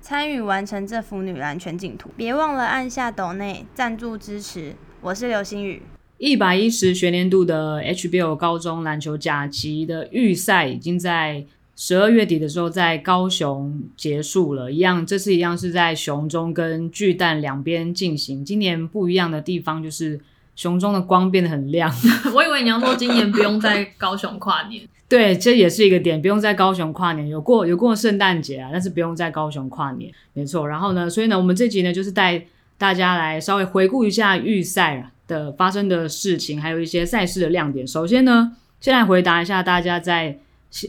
参与完成这幅女篮全景图。别忘了按下抖内赞助支持。我是刘星宇。一百一十学年度的 HBL 高中篮球甲级的预赛已经在十二月底的时候在高雄结束了，一样，这次一样是在雄中跟巨蛋两边进行。今年不一样的地方就是熊中的光变得很亮。我以为你要说今年不用在高雄跨年，对，这也是一个点，不用在高雄跨年，有过有过圣诞节啊，但是不用在高雄跨年，没错。然后呢，所以呢，我们这集呢就是带大家来稍微回顾一下预赛。的发生的事情，还有一些赛事的亮点。首先呢，先来回答一下大家在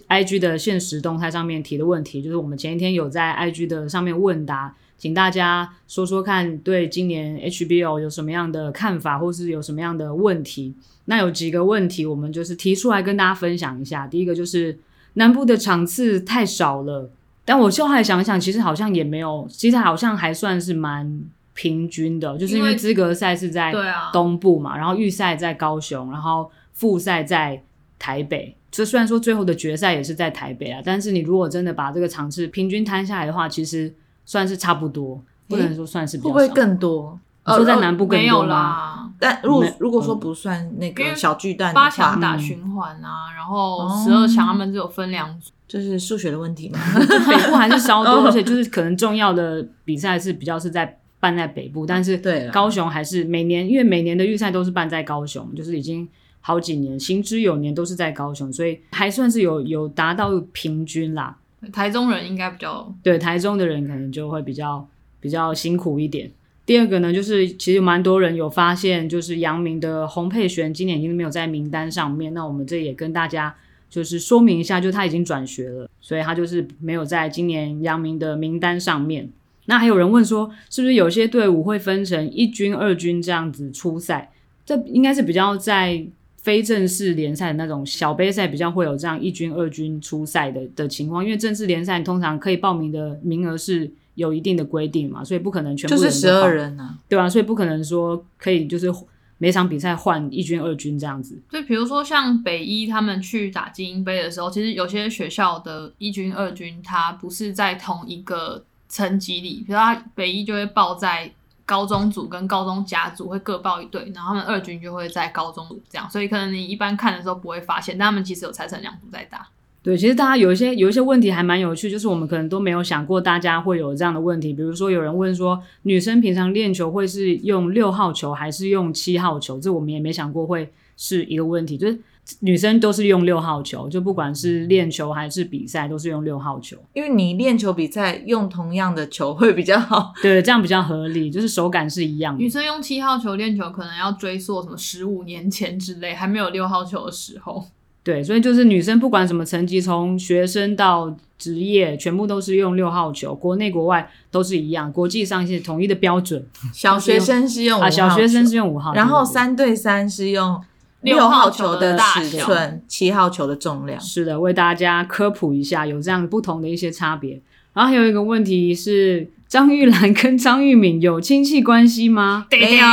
IG 的现实动态上面提的问题，就是我们前一天有在 IG 的上面问答，请大家说说看，对今年 HBO 有什么样的看法，或是有什么样的问题。那有几个问题，我们就是提出来跟大家分享一下。第一个就是南部的场次太少了，但我后来想想，其实好像也没有，其实好像还算是蛮。平均的，就是因为资格赛是在东部嘛，然后预赛在高雄，然后复赛在台北。这虽然说最后的决赛也是在台北啊，但是你如果真的把这个场次平均摊下来的话，其实算是差不多，不能说算是比较少。会不会更多？你说在南部更多吗？没有啦。但如果如果说不算那个小巨蛋，八强打循环啊，然后十二强他们只有分两组，就是数学的问题嘛？北部还是稍多，而且就是可能重要的比赛是比较是在。办在北部，但是对高雄还是每年，因为每年的预赛都是办在高雄，就是已经好几年，行之有年都是在高雄，所以还算是有有达到平均啦。台中人应该比较对，台中的人可能就会比较比较辛苦一点。第二个呢，就是其实蛮多人有发现，就是阳明的洪佩璇今年已经没有在名单上面，那我们这也跟大家就是说明一下，就他已经转学了，所以他就是没有在今年阳明的名单上面。那还有人问说，是不是有些队伍会分成一军、二军这样子出赛？这应该是比较在非正式联赛的那种小杯赛比较会有这样一军、二军出赛的的情况，因为正式联赛通常可以报名的名额是有一定的规定嘛，所以不可能全部是十二人啊，对吧？所以不可能说可以就是每场比赛换一军、二军这样子。就比如说像北一他们去打精英杯的时候，其实有些学校的一军、二军它不是在同一个。层级里，比如他北一就会报在高中组跟高中甲组会各报一队，然后他们二军就会在高中组这样，所以可能你一般看的时候不会发现，但他们其实有拆成两组在打。对，其实大家有一些有一些问题还蛮有趣，就是我们可能都没有想过大家会有这样的问题，比如说有人问说，女生平常练球会是用六号球还是用七号球？这我们也没想过会是一个问题，就是。女生都是用六号球，就不管是练球还是比赛，都是用六号球。因为你练球比赛用同样的球会比较好，对，这样比较合理，就是手感是一样的。女生用七号球练球，可能要追溯什么十五年前之类，还没有六号球的时候。对，所以就是女生不管什么成绩，从学生到职业，全部都是用六号球，国内国外都是一样，国际上是统一的标准。小学生是用五号球，啊，小学生是用五号，然后三对三是用。六号球的尺寸，七号球的重量。是的，为大家科普一下，有这样不同的一些差别。然后还有一个问题是，张玉兰跟张玉敏有亲戚关系吗？没有，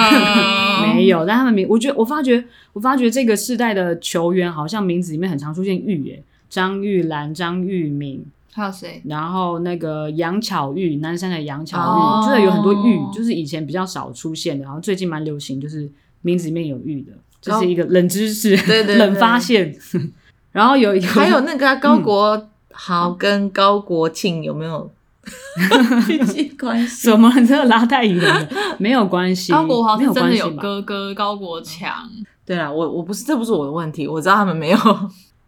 没有。但他们名，我觉得我发觉，我发觉这个世代的球员好像名字里面很常出现玉耶，张玉兰、张玉敏，还有谁？然后那个杨巧玉，南山的杨巧玉，哦、就是有很多玉，就是以前比较少出现的，然后最近蛮流行，就是名字里面有玉的。这是一个冷知识，对对，对，冷发现。然后有一个，还有那个、啊、高国豪跟高国庆有没有 亲戚关系？怎么这个拉太远了？没有关系。高国豪是真的有哥哥高国强。对啊，我我不是，这不是我的问题，我知道他们没有。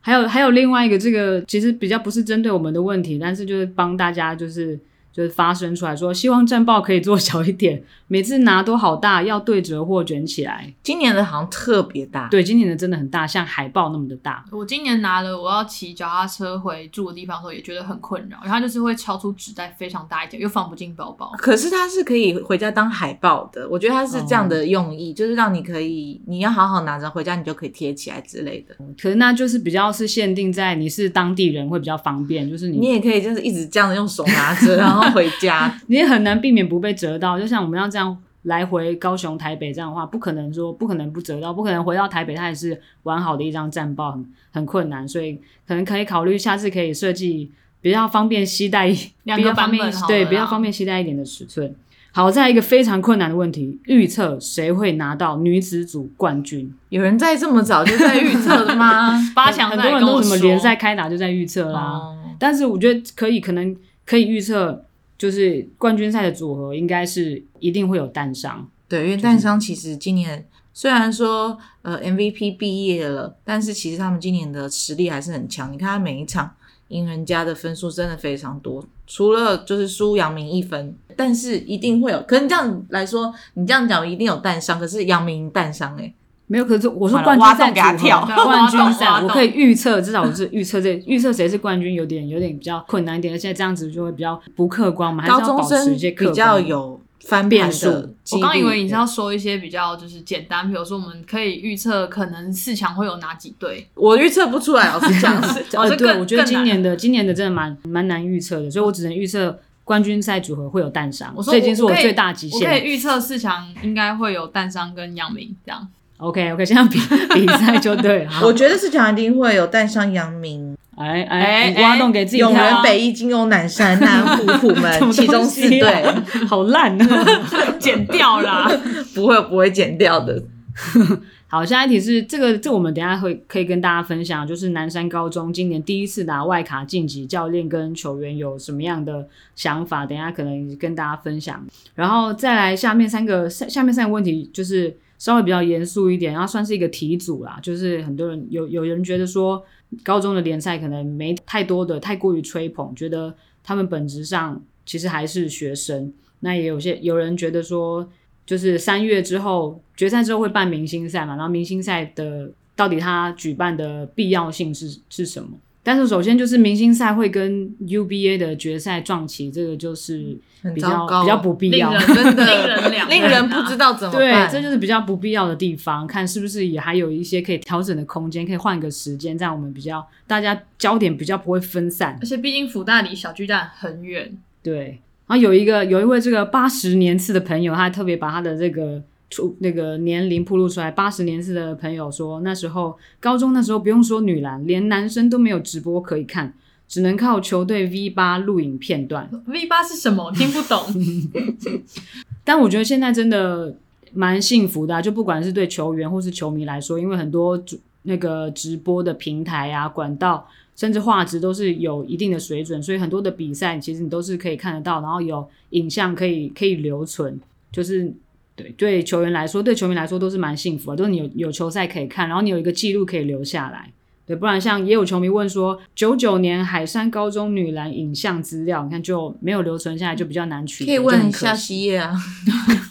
还有还有另外一个，这个其实比较不是针对我们的问题，但是就是帮大家就是就是发声出来说，希望战报可以做小一点，每次拿都好大，要对折或卷起来。今年的好像特别大，对，今年的真的很大，像海报那么的大。我今年拿了，我要骑脚踏车回住的地方的时候，也觉得很困扰。然后它就是会超出纸袋非常大一点，又放不进包包。可是它是可以回家当海报的，我觉得它是这样的用意，哦、就是让你可以，你要好好拿着回家，你就可以贴起来之类的。可是那就是比较是限定在你是当地人会比较方便，就是你你也可以就是一直这样子用手拿着，然后回家。你也很难避免不被折到，就像我们要这样来回高雄、台北这样的话，不可能说不可能不折到，不可能回到台北它也是完好的一张战报，很很困难，所以可能可以考虑下次可以设计比较方便携带，两个版本对比较方便携带一点的尺寸。好，再来一个非常困难的问题，预测谁会拿到女子组冠军？有人在这么早就在预测了吗？八强很多人都什么联赛开打就在预测啦，哦、但是我觉得可以，可能可以预测。就是冠军赛的组合应该是一定会有蛋商，对，因为蛋商其实今年虽然说呃 MVP 毕业了，但是其实他们今年的实力还是很强。你看他每一场赢人家的分数真的非常多，除了就是输杨明一分，但是一定会有。可是你这样来说，你这样讲一定有蛋商，可是杨明蛋商哎。没有，可是我说冠军赛给他跳冠军赛，我可以预测，至少我是预测这预测谁是冠军，有点有点比较困难一点，而且这样子就会比较不客观嘛。还是要保持一些客观，比较有翻变数。我刚以为你是要说一些比较就是简单，比如说我们可以预测可能四强会有哪几队，我预测不出来，老实讲。呃，对，我觉得今年的今年的真的蛮蛮难预测的，所以我只能预测冠军赛组合会有蛋商，这已经是我最大极限。我可以预测四强应该会有蛋商跟杨明这样。OK OK，这样比 比赛就对了。我觉得四强一定会有蛋商阳明，哎哎，挖洞给自己。永仁、北一、金庸、南山、南湖、虎门，其中四队，好烂啊，剪掉啦，不会不会剪掉的。好，下一题是这个，这我们等下会可以跟大家分享，就是南山高中今年第一次拿外卡晋级，教练跟球员有什么样的想法？等一下可能跟大家分享。然后再来下面三个下下面三个问题就是。稍微比较严肃一点，然后算是一个题组啦，就是很多人有有人觉得说，高中的联赛可能没太多的太过于吹捧，觉得他们本质上其实还是学生。那也有些有人觉得说，就是三月之后决赛之后会办明星赛嘛，然后明星赛的到底它举办的必要性是是什么？但是首先就是明星赛会跟 UBA 的决赛撞期，这个就是比较比较不必要，真的令 人令人不知道怎么办。对，这就是比较不必要的地方，看是不是也还有一些可以调整的空间，可以换个时间，这样我们比较大家焦点比较不会分散。而且毕竟辅大离小巨蛋很远，对。然后有一个有一位这个八十年次的朋友，他还特别把他的这个。出那个年龄铺露出来，八十年次的朋友说，那时候高中那时候不用说女篮，连男生都没有直播可以看，只能靠球队 V 八录影片段。V 八是什么？听不懂。但我觉得现在真的蛮幸福的啊，就不管是对球员或是球迷来说，因为很多那个直播的平台啊、管道，甚至画质都是有一定的水准，所以很多的比赛其实你都是可以看得到，然后有影像可以可以留存，就是。对，对球员来说，对球迷来说都是蛮幸福的，就是你有有球赛可以看，然后你有一个记录可以留下来。对，不然像也有球迷问说，九九年海山高中女篮影像资料，你看就没有留存下来，就比较难取。可以问一下西叶啊，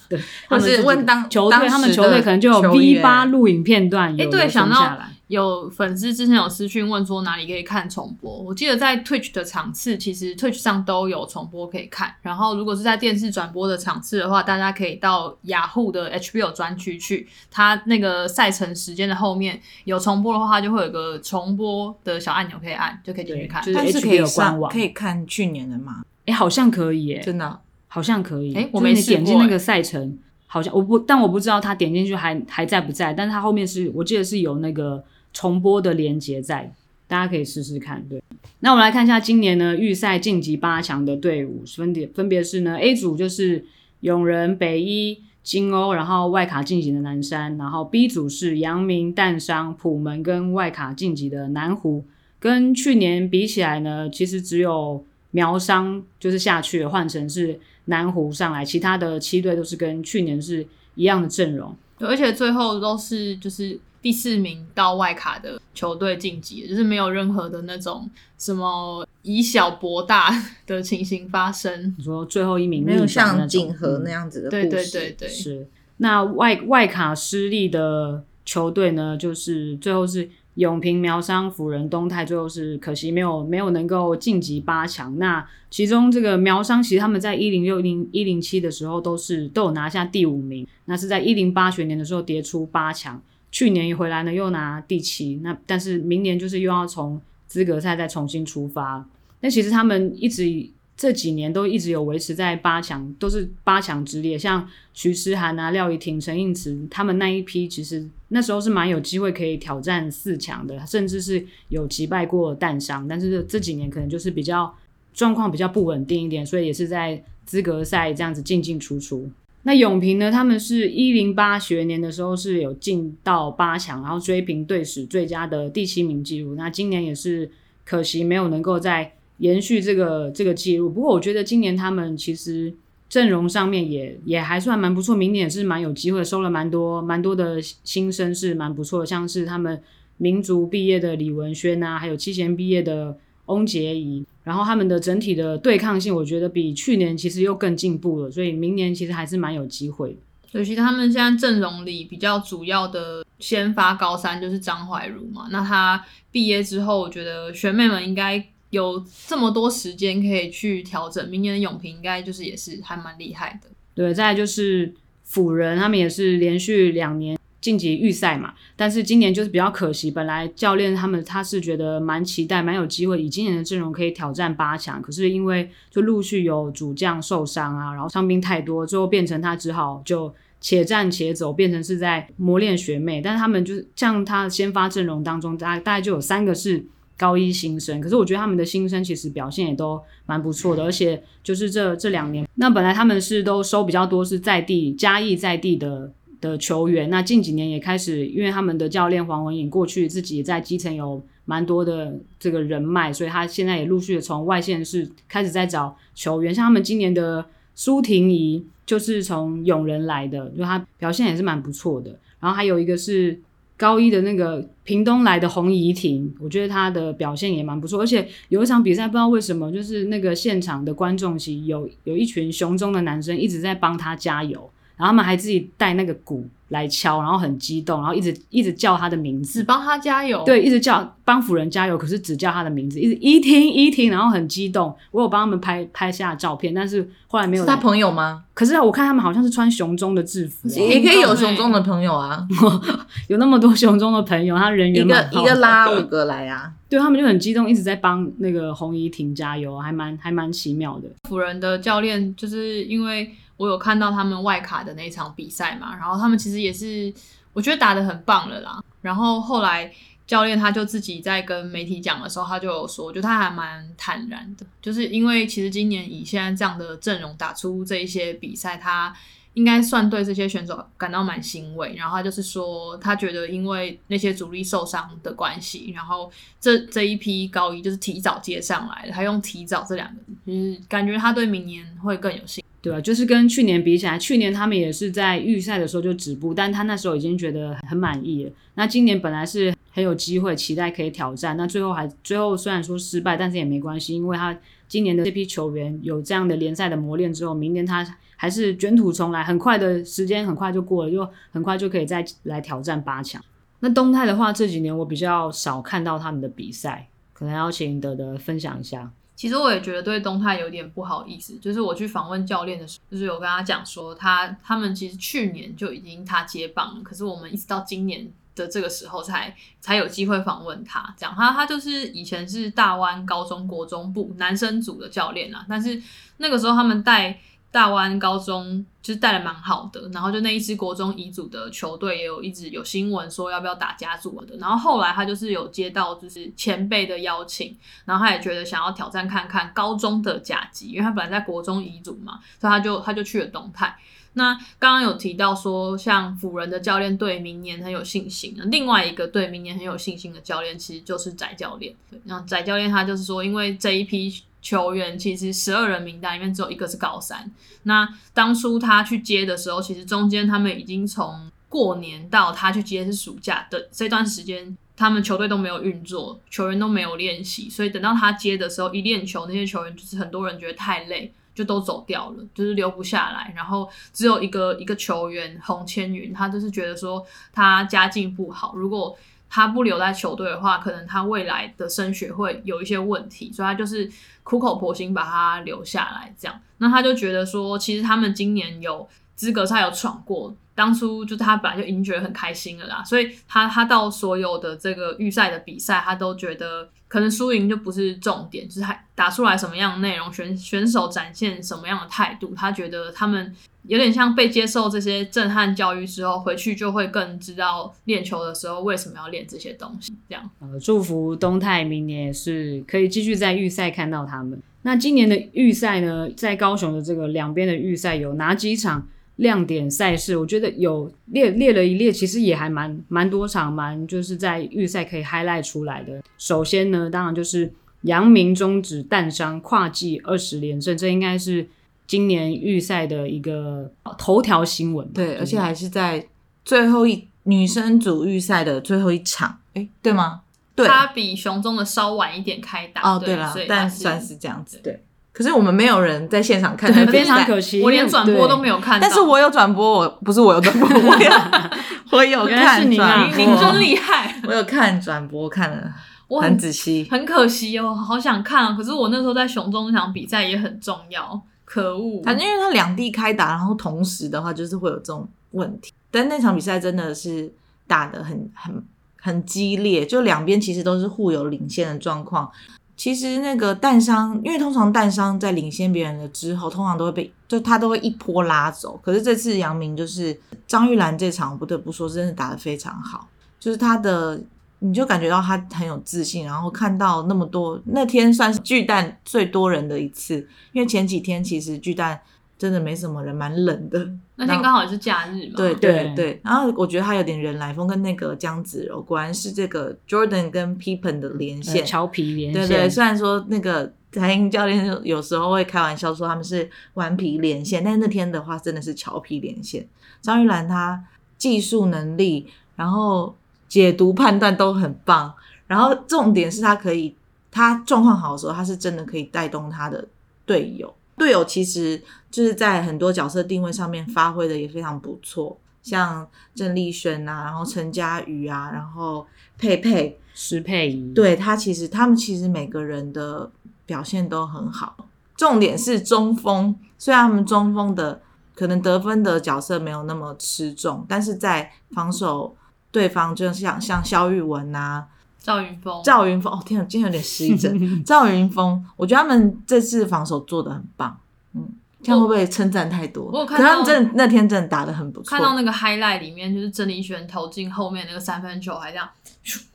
对，或是问当球队，他们球队可能就有 V 八录影片段有留存下来。有粉丝之前有私讯问说哪里可以看重播，我记得在 Twitch 的场次，其实 Twitch 上都有重播可以看。然后如果是在电视转播的场次的话，大家可以到雅虎的 HBO 专区去，它那个赛程时间的后面有重播的话，它就会有个重播的小按钮可以按，就可以进去看。就是 HBO 官网可以看去年的吗？哎、欸，好像可以耶，真的，好像可以。哎、欸，我没点进那个赛程，好像我不，但我不知道它点进去还还在不在，但是他后面是我记得是有那个。重播的连接在，大家可以试试看。对，那我们来看一下今年呢预赛晋级八强的队伍，分别分别是呢 A 组就是永仁、北一、金欧，然后外卡晋级的南山，然后 B 组是阳明、淡商、普门跟外卡晋级的南湖。跟去年比起来呢，其实只有苗商就是下去，换成是南湖上来，其他的七队都是跟去年是一样的阵容。而且最后都是就是第四名到外卡的球队晋级，就是没有任何的那种什么以小博大的情形发生。你说最后一名没有像锦和那样子的故事，对对对对，是。那外外卡失利的球队呢，就是最后是。永平、苗商、辅仁、东泰，最后是可惜没有没有能够晋级八强。那其中这个苗商，其实他们在一零六零一零七的时候都是都有拿下第五名。那是在一零八学年的时候跌出八强，去年一回来呢又拿第七。那但是明年就是又要从资格赛再重新出发。那其实他们一直。这几年都一直有维持在八强，都是八强之列。像徐诗涵啊、廖怡婷、陈映慈他们那一批，其实那时候是蛮有机会可以挑战四强的，甚至是有击败过淡商。但是这几年可能就是比较状况比较不稳定一点，所以也是在资格赛这样子进进出出。那永平呢，他们是一零八学年的时候是有进到八强，然后追平队史最佳的第七名纪录。那今年也是可惜没有能够再。延续这个这个记录，不过我觉得今年他们其实阵容上面也也还算蛮不错，明年也是蛮有机会，收了蛮多蛮多的新生是蛮不错的，像是他们民族毕业的李文轩啊，还有七贤毕业的翁杰仪，然后他们的整体的对抗性，我觉得比去年其实又更进步了，所以明年其实还是蛮有机会的。尤其他们现在阵容里比较主要的先发高三就是张怀如嘛，那他毕业之后，我觉得学妹们应该。有这么多时间可以去调整，明年的永平应该就是也是还蛮厉害的。对，再来就是辅仁，他们也是连续两年晋级预赛嘛，但是今年就是比较可惜，本来教练他们他是觉得蛮期待，蛮有机会以今年的阵容可以挑战八强，可是因为就陆续有主将受伤啊，然后伤兵太多，最后变成他只好就且战且走，变成是在磨练学妹。但是他们就是像他先发阵容当中，大大概就有三个是。高一新生，可是我觉得他们的新生其实表现也都蛮不错的，而且就是这这两年，那本来他们是都收比较多是在地嘉义在地的的球员，那近几年也开始，因为他们的教练黄文颖过去自己也在基层有蛮多的这个人脉，所以他现在也陆续的从外县市开始在找球员，像他们今年的苏婷怡就是从永仁来的，就他表现也是蛮不错的，然后还有一个是。高一的那个屏东来的洪怡婷，我觉得她的表现也蛮不错，而且有一场比赛不知道为什么，就是那个现场的观众席有有一群雄中的男生一直在帮他加油，然后他们还自己带那个鼓来敲，然后很激动，然后一直一直叫他的名字，只帮他加油，对，一直叫帮辅仁加油，可是只叫他的名字，一直怡婷怡婷，然后很激动。我有帮他们拍拍下照片，但是后来没有。是他朋友吗？可是我看他们好像是穿雄中的制服，也可以有雄中的朋友啊，有那么多雄中的朋友，他人缘一个一个拉五个来啊，对，他们就很激动，一直在帮那个洪怡婷加油，还蛮还蛮奇妙的。辅仁的教练就是因为我有看到他们外卡的那场比赛嘛，然后他们其实也是我觉得打得很棒了啦，然后后来。教练他就自己在跟媒体讲的时候，他就有说，我觉得他还蛮坦然的，就是因为其实今年以现在这样的阵容打出这一些比赛，他应该算对这些选手感到蛮欣慰。然后他就是说，他觉得因为那些主力受伤的关系，然后这这一批高一就是提早接上来了，他用“提早”这两个，就是感觉他对明年会更有信。对啊，就是跟去年比起来，去年他们也是在预赛的时候就止步，但他那时候已经觉得很满意了。那今年本来是很有机会，期待可以挑战，那最后还最后虽然说失败，但是也没关系，因为他今年的这批球员有这样的联赛的磨练之后，明年他还是卷土重来，很快的时间很快就过了，就很快就可以再来挑战八强。那东泰的话，这几年我比较少看到他们的比赛，可能要请德德分享一下。其实我也觉得对东泰有点不好意思，就是我去访问教练的时候，就是有跟他讲说他，他们其实去年就已经他接棒了，可是我们一直到今年的这个时候才才有机会访问他。讲他他就是以前是大湾高中国中部男生组的教练啦，但是那个时候他们带。大湾高中就是带的蛮好的，然后就那一支国中乙组的球队也有一直有新闻说要不要打甲组的，然后后来他就是有接到就是前辈的邀请，然后他也觉得想要挑战看看高中的甲级，因为他本来在国中乙组嘛，所以他就他就去了东泰。那刚刚有提到说，像辅仁的教练对明年很有信心，另外一个对明年很有信心的教练其实就是翟教练。然后翟教练他就是说，因为这一批。球员其实十二人名单里面只有一个是高三。那当初他去接的时候，其实中间他们已经从过年到他去接是暑假的这段时间，他们球队都没有运作，球员都没有练习，所以等到他接的时候一练球，那些球员就是很多人觉得太累，就都走掉了，就是留不下来。然后只有一个一个球员洪千云，他就是觉得说他家境不好，如果他不留在球队的话，可能他未来的升学会有一些问题，所以他就是苦口婆心把他留下来。这样，那他就觉得说，其实他们今年有资格赛有闯过。当初就他本来就已经觉得很开心了啦，所以他他到所有的这个预赛的比赛，他都觉得可能输赢就不是重点，就是他打出来什么样的内容，选选手展现什么样的态度，他觉得他们有点像被接受这些震撼教育之后，回去就会更知道练球的时候为什么要练这些东西。这样，呃，祝福东泰明年也是可以继续在预赛看到他们。那今年的预赛呢，在高雄的这个两边的预赛有哪几场？亮点赛事，我觉得有列列了一列，其实也还蛮蛮多场，蛮就是在预赛可以 highlight 出来的。首先呢，当然就是阳明终止淡商跨季二十连胜，这应该是今年预赛的一个头条新闻。对，而且还是在最后一女生组预赛的最后一场，哎，对吗？对，它比熊中的稍晚一点开打。哦，对了，但算是这样子，对。可是我们没有人在现场看，非常可惜。我连转播都没有看到，但是我有转播，我不是我有转播，我有 我有看转播，您真厉害！我有看转播，看了我很仔细，很可惜哦，好想看啊！可是我那时候在熊中那场比赛也很重要，可恶！反正因为他两地开打，然后同时的话就是会有这种问题。但那场比赛真的是打得很很很激烈，就两边其实都是互有领先的状况。其实那个淡商，因为通常淡商在领先别人了之后，通常都会被就他都会一波拉走。可是这次杨明就是张玉兰这场，不得不说真的打得非常好，就是他的你就感觉到他很有自信，然后看到那么多那天算是巨蛋最多人的一次，因为前几天其实巨蛋。真的没什么人，蛮冷的。那天刚好也是假日嘛。对对对，然后我觉得他有点人来疯，跟那个姜子柔果然是这个 Jordan 跟 Pippen 的连线，乔皮连线。对对，虽然说那个台英教练有时候会开玩笑说他们是顽皮连线，但是那天的话真的是调皮连线。张玉兰她技术能力，然后解读判断都很棒，然后重点是他可以，他状况好的时候，他是真的可以带动他的队友。队友其实就是在很多角色定位上面发挥的也非常不错，像郑丽轩啊，然后陈佳瑜啊，然后佩佩、施佩仪，对他其实他们其实每个人的表现都很好。重点是中锋，虽然他们中锋的可能得分的角色没有那么吃重，但是在防守对方就像像肖玉文啊。赵云峰，赵云峰，哦天啊，今天有点失忆症。赵云峰，我觉得他们这次防守做的很棒，嗯，这样会不会称赞太多？我有看到，可他们真的那天真的打的很不错。看到那个 highlight 里面，就是郑丽璇投进后面那个三分球，还这样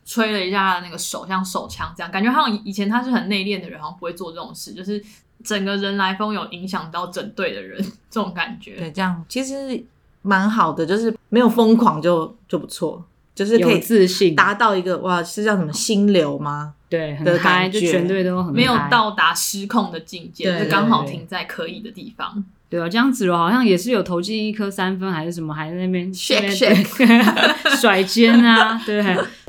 吹了一下那个手，像手枪这样，感觉好像以前他是很内敛的人，好像不会做这种事，就是整个人来疯有影响到整队的人，这种感觉。对，这样其实蛮好的，就是没有疯狂就就不错。就是可以自信达到一个哇，是叫什么心流吗？对，很嗨，就全队都很没有到达失控的境界，就刚好停在可以的地方。对啊，姜子柔好像也是有投进一颗三分还是什么，还在那边 shake shake 甩肩啊，对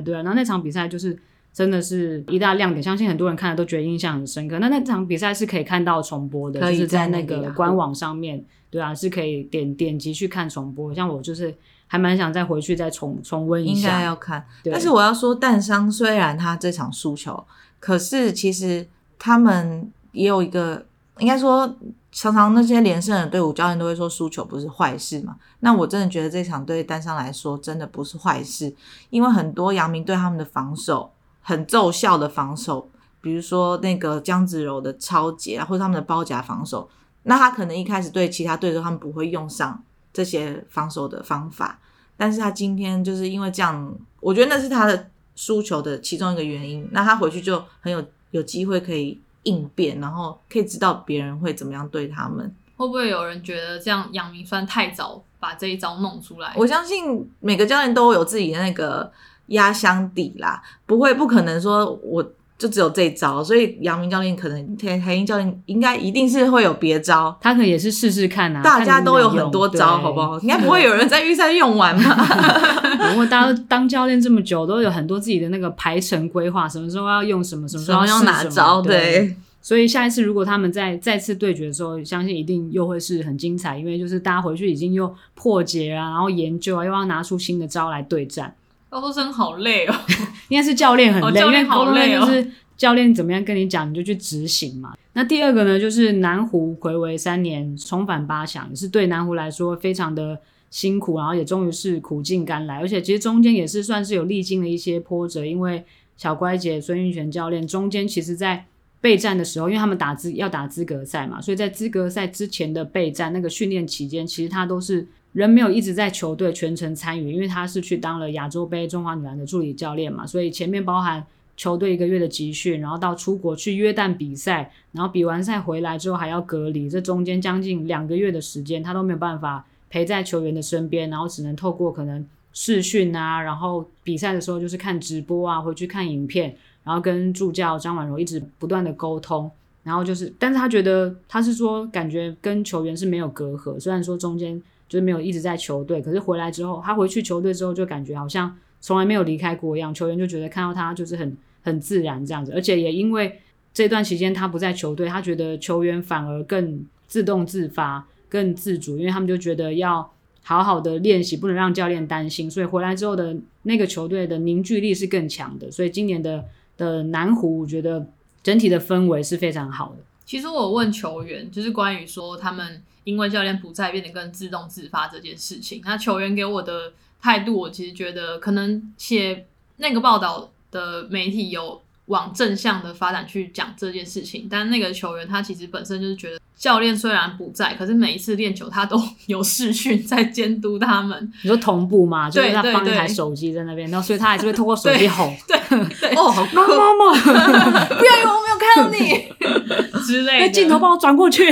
对啊。然后那场比赛就是真的是一大亮点，相信很多人看了都觉得印象很深刻。那那场比赛是可以看到重播的，就是在那个官网上面，对啊，是可以点点击去看重播。像我就是。还蛮想再回去再重重温一下，应该要看。但是我要说，淡商虽然他这场输球，可是其实他们也有一个，应该说常常那些连胜的队伍，教练都会说输球不是坏事嘛。那我真的觉得这场对单商来说真的不是坏事，因为很多阳明对他们的防守很奏效的防守，比如说那个姜子柔的超截啊，或者他们的包夹防守，那他可能一开始对其他对手他们不会用上。这些防守的方法，但是他今天就是因为这样，我觉得那是他的输球的其中一个原因。那他回去就很有有机会可以应变，然后可以知道别人会怎么样对他们。会不会有人觉得这样杨明算太早把这一招弄出来？我相信每个教练都有自己的那个压箱底啦，不会不可能说我就只有这一招，所以杨明教练可能台台英教练应该一定是会有别招，他可能也是试试看啊。大家都有很多招，好不好？应该不会有人在预赛用完吧。不过大家当教练这么久，都有很多自己的那个排程规划，什么时候要用什么，什么时候要用哪招，对。对所以下一次如果他们再再次对决的时候，相信一定又会是很精彩，因为就是大家回去已经又破解啊，然后研究啊，又要拿出新的招来对战。高中生好累哦，应该是教练很累，哦、教练好累哦，因为高中生就是教练怎么样跟你讲，你就去执行嘛。那第二个呢，就是南湖回违三年重返八强，也是对南湖来说非常的辛苦，然后也终于是苦尽甘来，而且其实中间也是算是有历经了一些波折，因为小乖姐孙运璇教练中间其实在。备战的时候，因为他们打资要打资格赛嘛，所以在资格赛之前的备战那个训练期间，其实他都是人没有一直在球队全程参与，因为他是去当了亚洲杯中华女篮的助理教练嘛，所以前面包含球队一个月的集训，然后到出国去约旦比赛，然后比完赛回来之后还要隔离，这中间将近两个月的时间，他都没有办法陪在球员的身边，然后只能透过可能视讯啊，然后比赛的时候就是看直播啊，回去看影片。然后跟助教张婉柔一直不断的沟通，然后就是，但是他觉得他是说感觉跟球员是没有隔阂，虽然说中间就是没有一直在球队，可是回来之后，他回去球队之后就感觉好像从来没有离开过一样，球员就觉得看到他就是很很自然这样子，而且也因为这段期间他不在球队，他觉得球员反而更自动自发、更自主，因为他们就觉得要好好的练习，不能让教练担心，所以回来之后的那个球队的凝聚力是更强的，所以今年的。的南湖，我觉得整体的氛围是非常好的。其实我问球员，就是关于说他们因为教练不在，变得更自动自发这件事情。那球员给我的态度，我其实觉得可能写那个报道的媒体有往正向的发展去讲这件事情，但那个球员他其实本身就是觉得。教练虽然不在，可是每一次练球他都有视讯在监督他们。你说同步吗？就是他放一台手机在那边，然后所以他还是会透过手机吼。对对哦，好妈妈妈，不要以为我没有看到你 之类的。镜头帮我转过去。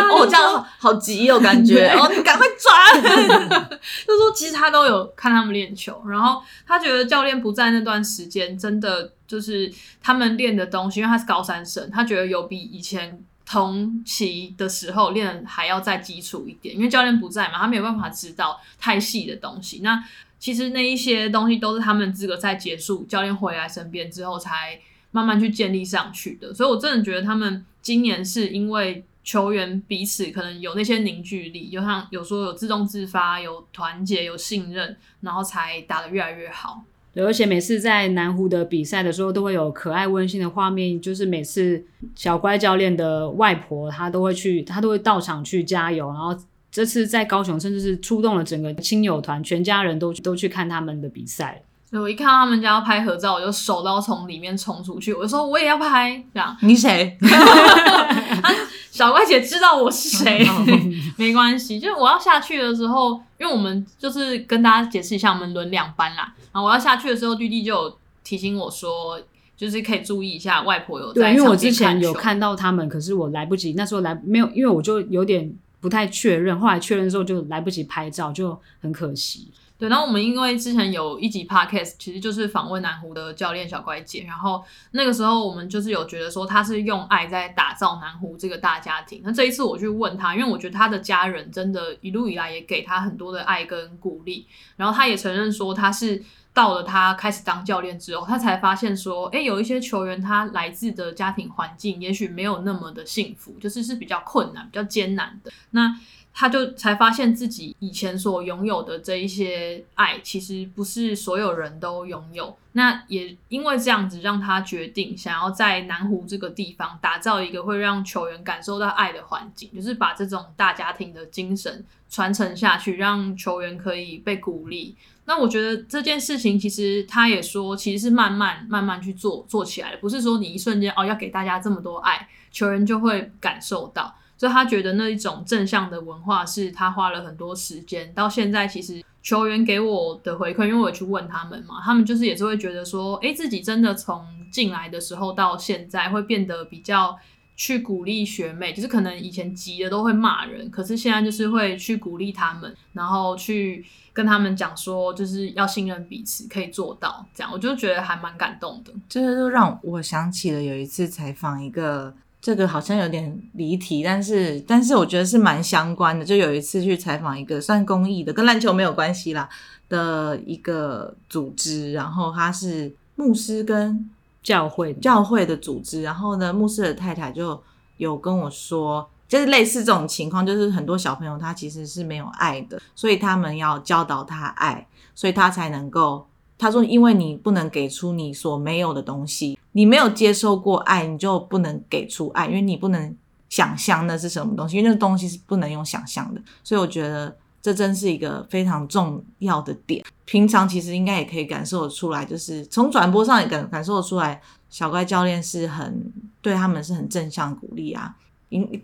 哦，这样好急哦，感觉 哦，你赶快转。就说其实他都有看他们练球，然后他觉得教练不在那段时间，真的就是他们练的东西，因为他是高三生，他觉得有比以前。同期的时候练还要再基础一点，因为教练不在嘛，他没有办法知道太细的东西。那其实那一些东西都是他们资格赛结束，教练回来身边之后才慢慢去建立上去的。所以我真的觉得他们今年是因为球员彼此可能有那些凝聚力，就像有说有自动自发、有团结、有信任，然后才打得越来越好。对，而且每次在南湖的比赛的时候，都会有可爱温馨的画面。就是每次小乖教练的外婆，她都会去，她都会到场去加油。然后这次在高雄，甚至是出动了整个亲友团，全家人都都去看他们的比赛。所以我一看到他们家要拍合照，我就手都要从里面冲出去，我就说我也要拍。这样，你谁？小乖姐知道我是谁，没关系。就是我要下去的时候，因为我们就是跟大家解释一下，我们轮两班啦。然后我要下去的时候，弟弟就有提醒我说，就是可以注意一下外婆有在。对，因为我之前有看到他们，可是我来不及，那时候来没有，因为我就有点不太确认。后来确认之后就来不及拍照，就很可惜。对，然后我们因为之前有一集 podcast，其实就是访问南湖的教练小乖姐，然后那个时候我们就是有觉得说他是用爱在打造南湖这个大家庭。那这一次我去问他，因为我觉得他的家人真的一路以来也给他很多的爱跟鼓励，然后他也承认说他是到了他开始当教练之后，他才发现说，哎，有一些球员他来自的家庭环境也许没有那么的幸福，就是是比较困难、比较艰难的。那他就才发现自己以前所拥有的这一些爱，其实不是所有人都拥有。那也因为这样子，让他决定想要在南湖这个地方打造一个会让球员感受到爱的环境，就是把这种大家庭的精神传承下去，让球员可以被鼓励。那我觉得这件事情，其实他也说，其实是慢慢慢慢去做做起来的，不是说你一瞬间哦要给大家这么多爱，球员就会感受到。就他觉得那一种正向的文化是他花了很多时间，到现在其实球员给我的回馈，因为我去问他们嘛，他们就是也是会觉得说，诶，自己真的从进来的时候到现在会变得比较去鼓励学妹，就是可能以前急的都会骂人，可是现在就是会去鼓励他们，然后去跟他们讲说，就是要信任彼此，可以做到这样，我就觉得还蛮感动的。这个就让我想起了有一次采访一个，这个好像有点离题，但是但是我觉得是蛮相关的。就有一次去采访一个算公益的，跟篮球没有关系啦的一个组织，然后他是牧师跟。教会教会的组织，然后呢，牧师的太太就有跟我说，就是类似这种情况，就是很多小朋友他其实是没有爱的，所以他们要教导他爱，所以他才能够。他说，因为你不能给出你所没有的东西，你没有接受过爱，你就不能给出爱，因为你不能想象那是什么东西，因为那东西是不能用想象的。所以我觉得这真是一个非常重要的点。平常其实应该也可以感受得出来，就是从转播上也感感受得出来，小乖教练是很对他们是很正向鼓励啊。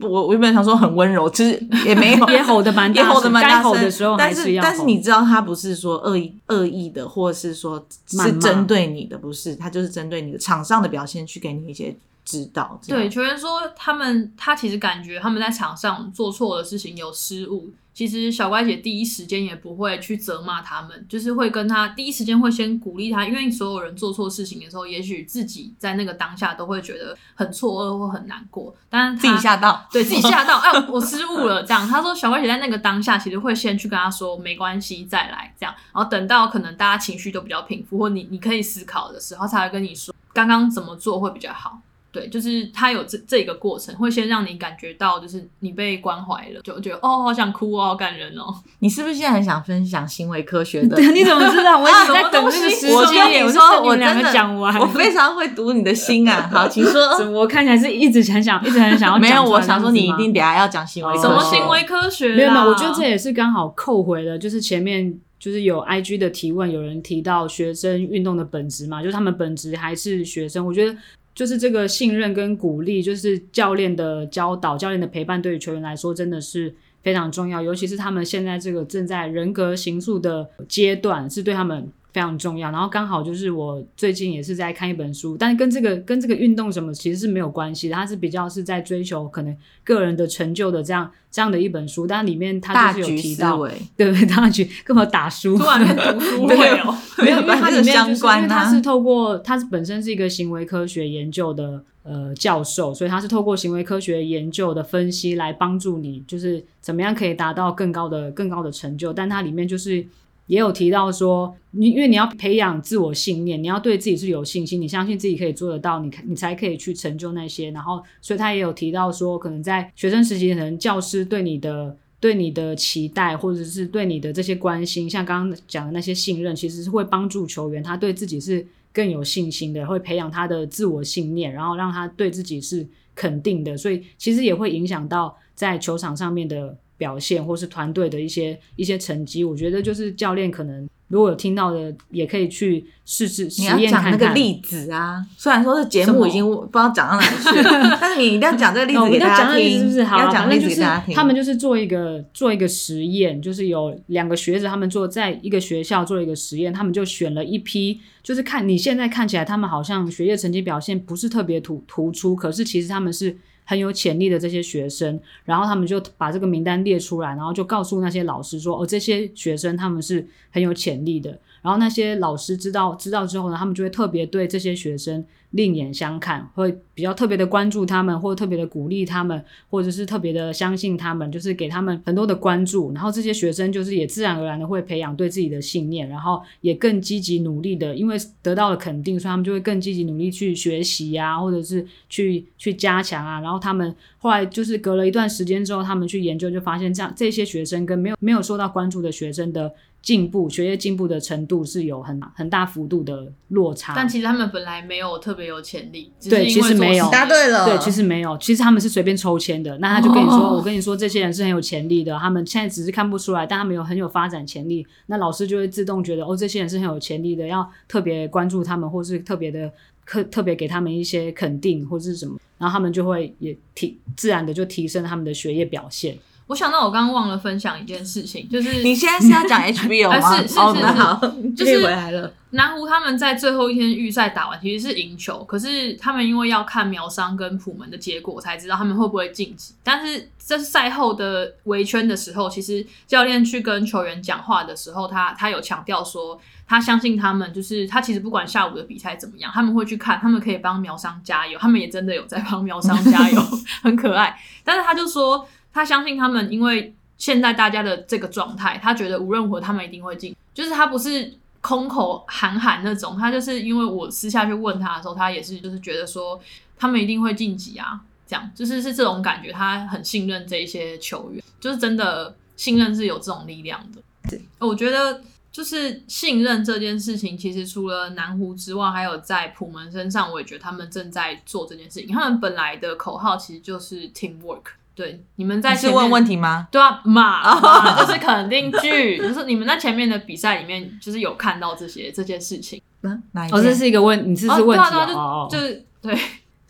我我原本想说很温柔，其实 也没有，也吼的蛮大，吼的蛮大，声。但是但是你知道他不是说恶意恶意的，或者是说是针对你的，不是，他就是针对你的场上的表现去给你一些指导。对，球员说他们他其实感觉他们在场上做错的事情有失误。其实小乖姐第一时间也不会去责骂他们，就是会跟他第一时间会先鼓励他，因为所有人做错事情的时候，也许自己在那个当下都会觉得很错愕或很难过，但是自己吓到，对自己吓到，哎，我失误了，这样。他说小乖姐在那个当下其实会先去跟他说没关系，再来这样，然后等到可能大家情绪都比较平复，或你你可以思考的时候，才会跟你说刚刚怎么做会比较好。对，就是他有这这个过程，会先让你感觉到，就是你被关怀了，就觉得哦，好想哭哦，好感人哦。你是不是现在很想分享行为科学的？你怎么知道？我一直 在等这个时间。我跟你说，我们两个讲完，我非常会读你的心啊。好，请说。我看起来是一直很想，一直很想要讲。没有，我想说你一定等下要讲行为科学。什么行为科学？没有没有，我觉得这也是刚好扣回了，就是前面就是有 IG 的提问，有人提到学生运动的本质嘛，就是他们本质还是学生。我觉得。就是这个信任跟鼓励，就是教练的教导、教练的陪伴，对于球员来说真的是非常重要。尤其是他们现在这个正在人格形塑的阶段，是对他们非常重要。然后刚好就是我最近也是在看一本书，但是跟这个跟这个运动什么其实是没有关系的，它是比较是在追求可能个人的成就的这样这样的一本书。但里面它就是有提到，对不对？大局干嘛打书？突然读书会哦。没有，因为它里面就是因为他是透过它是本身是一个行为科学研究的呃教授，所以他是透过行为科学研究的分析来帮助你，就是怎么样可以达到更高的更高的成就。但它里面就是也有提到说，你因为你要培养自我信念，你要对自己是有信心，你相信自己可以做得到，你你才可以去成就那些。然后，所以他也有提到说，可能在学生时期，可能教师对你的。对你的期待，或者是对你的这些关心，像刚刚讲的那些信任，其实是会帮助球员他对自己是更有信心的，会培养他的自我信念，然后让他对自己是肯定的，所以其实也会影响到在球场上面的表现，或是团队的一些一些成绩。我觉得就是教练可能。如果有听到的，也可以去试试实验看看。你要讲那个例子啊，虽然说这节目已经不知道讲到哪里去了，但是你一定要讲这个例子给大家听，是不是？好，要讲例子给大家听。他们就是做一个做一个实验，就是有两个学者，他们做在一个学校做了一个实验，他们就选了一批，就是看你现在看起来他们好像学业成绩表现不是特别突突出，可是其实他们是。很有潜力的这些学生，然后他们就把这个名单列出来，然后就告诉那些老师说：“哦，这些学生他们是很有潜力的。”然后那些老师知道知道之后呢，他们就会特别对这些学生另眼相看，会比较特别的关注他们，或者特别的鼓励他们，或者是特别的相信他们，就是给他们很多的关注。然后这些学生就是也自然而然的会培养对自己的信念，然后也更积极努力的，因为得到了肯定，所以他们就会更积极努力去学习啊，或者是去去加强啊。然后他们后来就是隔了一段时间之后，他们去研究就发现，这样这些学生跟没有没有受到关注的学生的。进步，学业进步的程度是有很很大幅度的落差，但其实他们本来没有特别有潜力，对，其实没有，答对了，对，其实没有，其实他们是随便抽签的，那他就跟你说，哦、我跟你说，这些人是很有潜力的，他们现在只是看不出来，但他们有很有发展潜力，那老师就会自动觉得，哦，这些人是很有潜力的，要特别关注他们，或是特别的特特别给他们一些肯定或是什么，然后他们就会也提自然的就提升他们的学业表现。我想到我刚刚忘了分享一件事情，就是你现在是要讲 HBO 吗？是是是好，就是回来了。南湖他们在最后一天预赛打完，其实是赢球，可是他们因为要看苗商跟普门的结果，才知道他们会不会晋级。但是这是赛后的围圈的时候，其实教练去跟球员讲话的时候，他他有强调说，他相信他们，就是他其实不管下午的比赛怎么样，他们会去看，他们可以帮苗商加油，他们也真的有在帮苗商加油，很可爱。但是他就说，他相信他们，因为现在大家的这个状态，他觉得无论如何他们一定会进，就是他不是。空口喊喊那种，他就是因为我私下去问他的时候，他也是就是觉得说他们一定会晋级啊，这样就是是这种感觉，他很信任这一些球员，就是真的信任是有这种力量的。对，我觉得就是信任这件事情，其实除了南湖之外，还有在普门身上，我也觉得他们正在做这件事情。他们本来的口号其实就是 teamwork。对，你们在是问问题吗？对啊，马、马就是肯定句，就是你们在前面的比赛里面，就是有看到这些这件事情。嗯，哪一哦，这是一个问，你这是问题哦，就是对，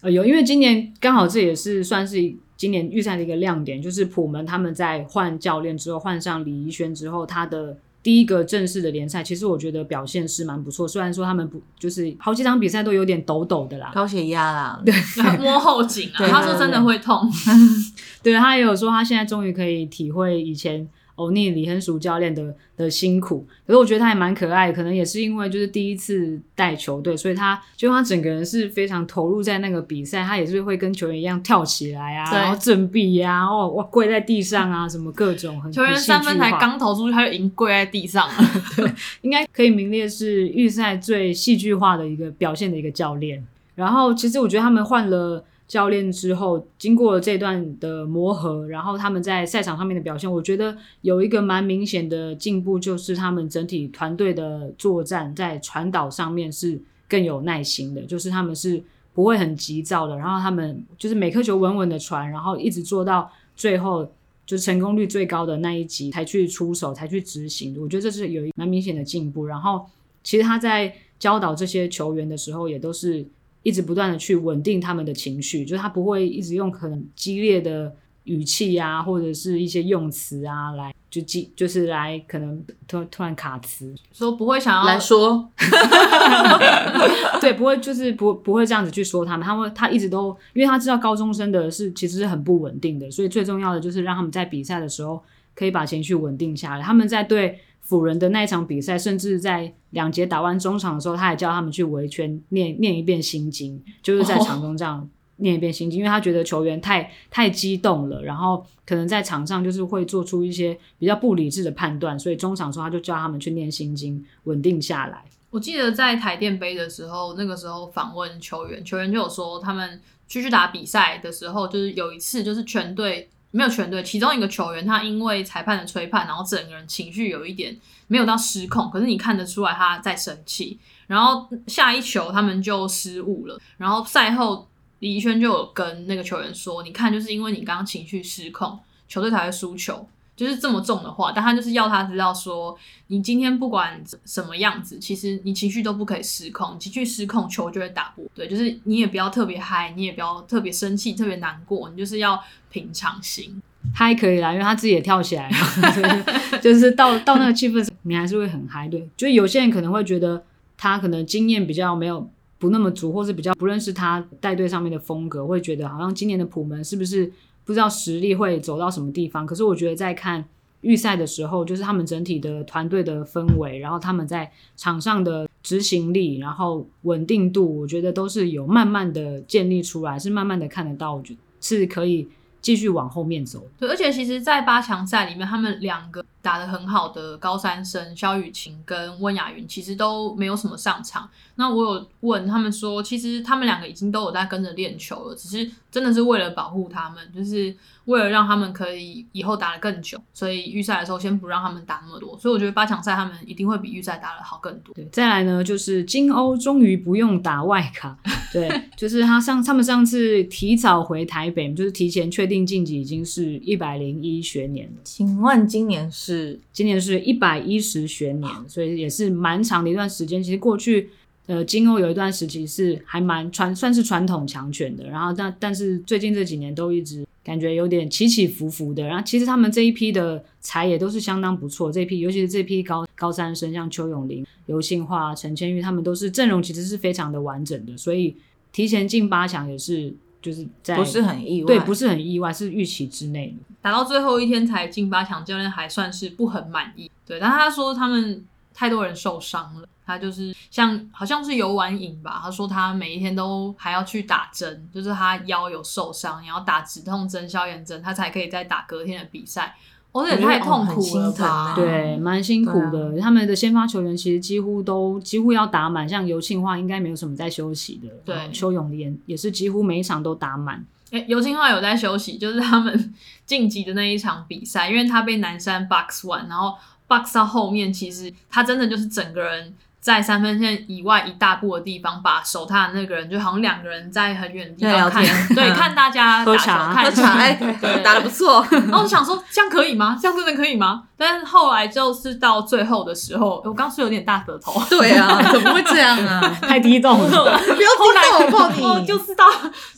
呃，有，因为今年刚好这也是算是今年预赛的一个亮点，就是普门他们在换教练之后，换上李怡轩之后，他的。第一个正式的联赛，其实我觉得表现是蛮不错。虽然说他们不就是好几场比赛都有点抖抖的啦，高血压啦，对，摸后颈啊。他说真的会痛。对，他也有说他现在终于可以体会以前。欧尼李亨淑教练的的辛苦，可是我觉得他还蛮可爱的，可能也是因为就是第一次带球队，所以他就他整个人是非常投入在那个比赛，他也是会跟球员一样跳起来啊，然后振臂呀，哦，哇，跪在地上啊，什么各种很。球员三分才刚投出去，他就已经跪在地上了。对，应该可以名列是预赛最戏剧化的一个表现的一个教练。然后其实我觉得他们换了。教练之后，经过这段的磨合，然后他们在赛场上面的表现，我觉得有一个蛮明显的进步，就是他们整体团队的作战在传导上面是更有耐心的，就是他们是不会很急躁的，然后他们就是每颗球稳稳的传，然后一直做到最后，就是成功率最高的那一集才去出手，才去执行。我觉得这是有蛮明显的进步。然后其实他在教导这些球员的时候，也都是。一直不断的去稳定他们的情绪，就是他不会一直用很激烈的语气啊，或者是一些用词啊，来就激就是来可能突突然卡词，说不会想要来说，对，不会就是不不会这样子去说他们，他会他一直都，因为他知道高中生的是其实是很不稳定的，所以最重要的就是让他们在比赛的时候可以把情绪稳定下来，他们在对。辅仁的那一场比赛，甚至在两节打完中场的时候，他还叫他们去围圈念念一遍心经，就是在场中这样念一遍心经，因为他觉得球员太太激动了，然后可能在场上就是会做出一些比较不理智的判断，所以中场的时候他就叫他们去念心经，稳定下来。我记得在台电杯的时候，那个时候访问球员，球员就有说他们继续打比赛的时候，就是有一次就是全队。没有全对，其中一个球员他因为裁判的吹判，然后整个人情绪有一点没有到失控，可是你看得出来他在生气。然后下一球他们就失误了，然后赛后李宇轩就有跟那个球员说：“你看，就是因为你刚刚情绪失控，球队才会输球。”就是这么重的话，但他就是要他知道说，你今天不管什么样子，其实你情绪都不可以失控，情绪失控球就会打不对。就是你也不要特别嗨，你也不要特别生气、特别难过，你就是要平常心。嗨可以啦，因为他自己也跳起来了，就是到到那个气氛，你还是会很嗨。对，就有些人可能会觉得他可能经验比较没有不那么足，或是比较不认识他带队上面的风格，会觉得好像今年的普门是不是？不知道实力会走到什么地方，可是我觉得在看预赛的时候，就是他们整体的团队的氛围，然后他们在场上的执行力，然后稳定度，我觉得都是有慢慢的建立出来，是慢慢的看得到，我觉得是可以继续往后面走。对，而且其实，在八强赛里面，他们两个打得很好的高三生肖雨晴跟温雅云，其实都没有什么上场。那我有问他们说，其实他们两个已经都有在跟着练球了，只是真的是为了保护他们，就是为了让他们可以以后打得更久，所以预赛的时候先不让他们打那么多。所以我觉得八强赛他们一定会比预赛打得好更多。对，再来呢，就是金欧终于不用打外卡，对，就是他上他们上次提早回台北，就是提前确定晋级，已经是一百零一学年了。请问今年是？今年是一百一十学年，所以也是蛮长的一段时间。其实过去。呃，金欧有一段时期是还蛮传，算是传统强权的。然后但但是最近这几年都一直感感觉有点起起伏伏的。然后其实他们这一批的才也都是相当不错，这一批尤其是这批高高三生，像邱永林、游杏化、陈千玉，他们都是阵容其实是非常的完整的，所以提前进八强也是就是在不是很意外，对，不是很意外，是预期之内的。打到最后一天才进八强，教练还算是不很满意。对，但他说他们太多人受伤了。他就是像好像是游完瘾吧，他说他每一天都还要去打针，就是他腰有受伤，然后打止痛针、消炎针，他才可以再打隔天的比赛。哦，这也太痛苦了吧？对，蛮辛苦的。他们的先发球员其实几乎都几乎要打满，像尤庆化应该没有什么在休息的。对，邱永莲也是几乎每一场都打满。哎，尤庆化有在休息，就是他们 晋级的那一场比赛，因为他被南山 box one，然后 box 到后面，其实他真的就是整个人。在三分线以外一大步的地方，把守他的那个人就好像两个人在很远的地方看，对，看大家打球，看喝茶，哎，打的不错。然后我就想说，这样可以吗？这样真的可以吗？但是后来就是到最后的时候，我刚是有点大舌头。对啊，怎么会这样啊？太激动了，不要激动，然后就是到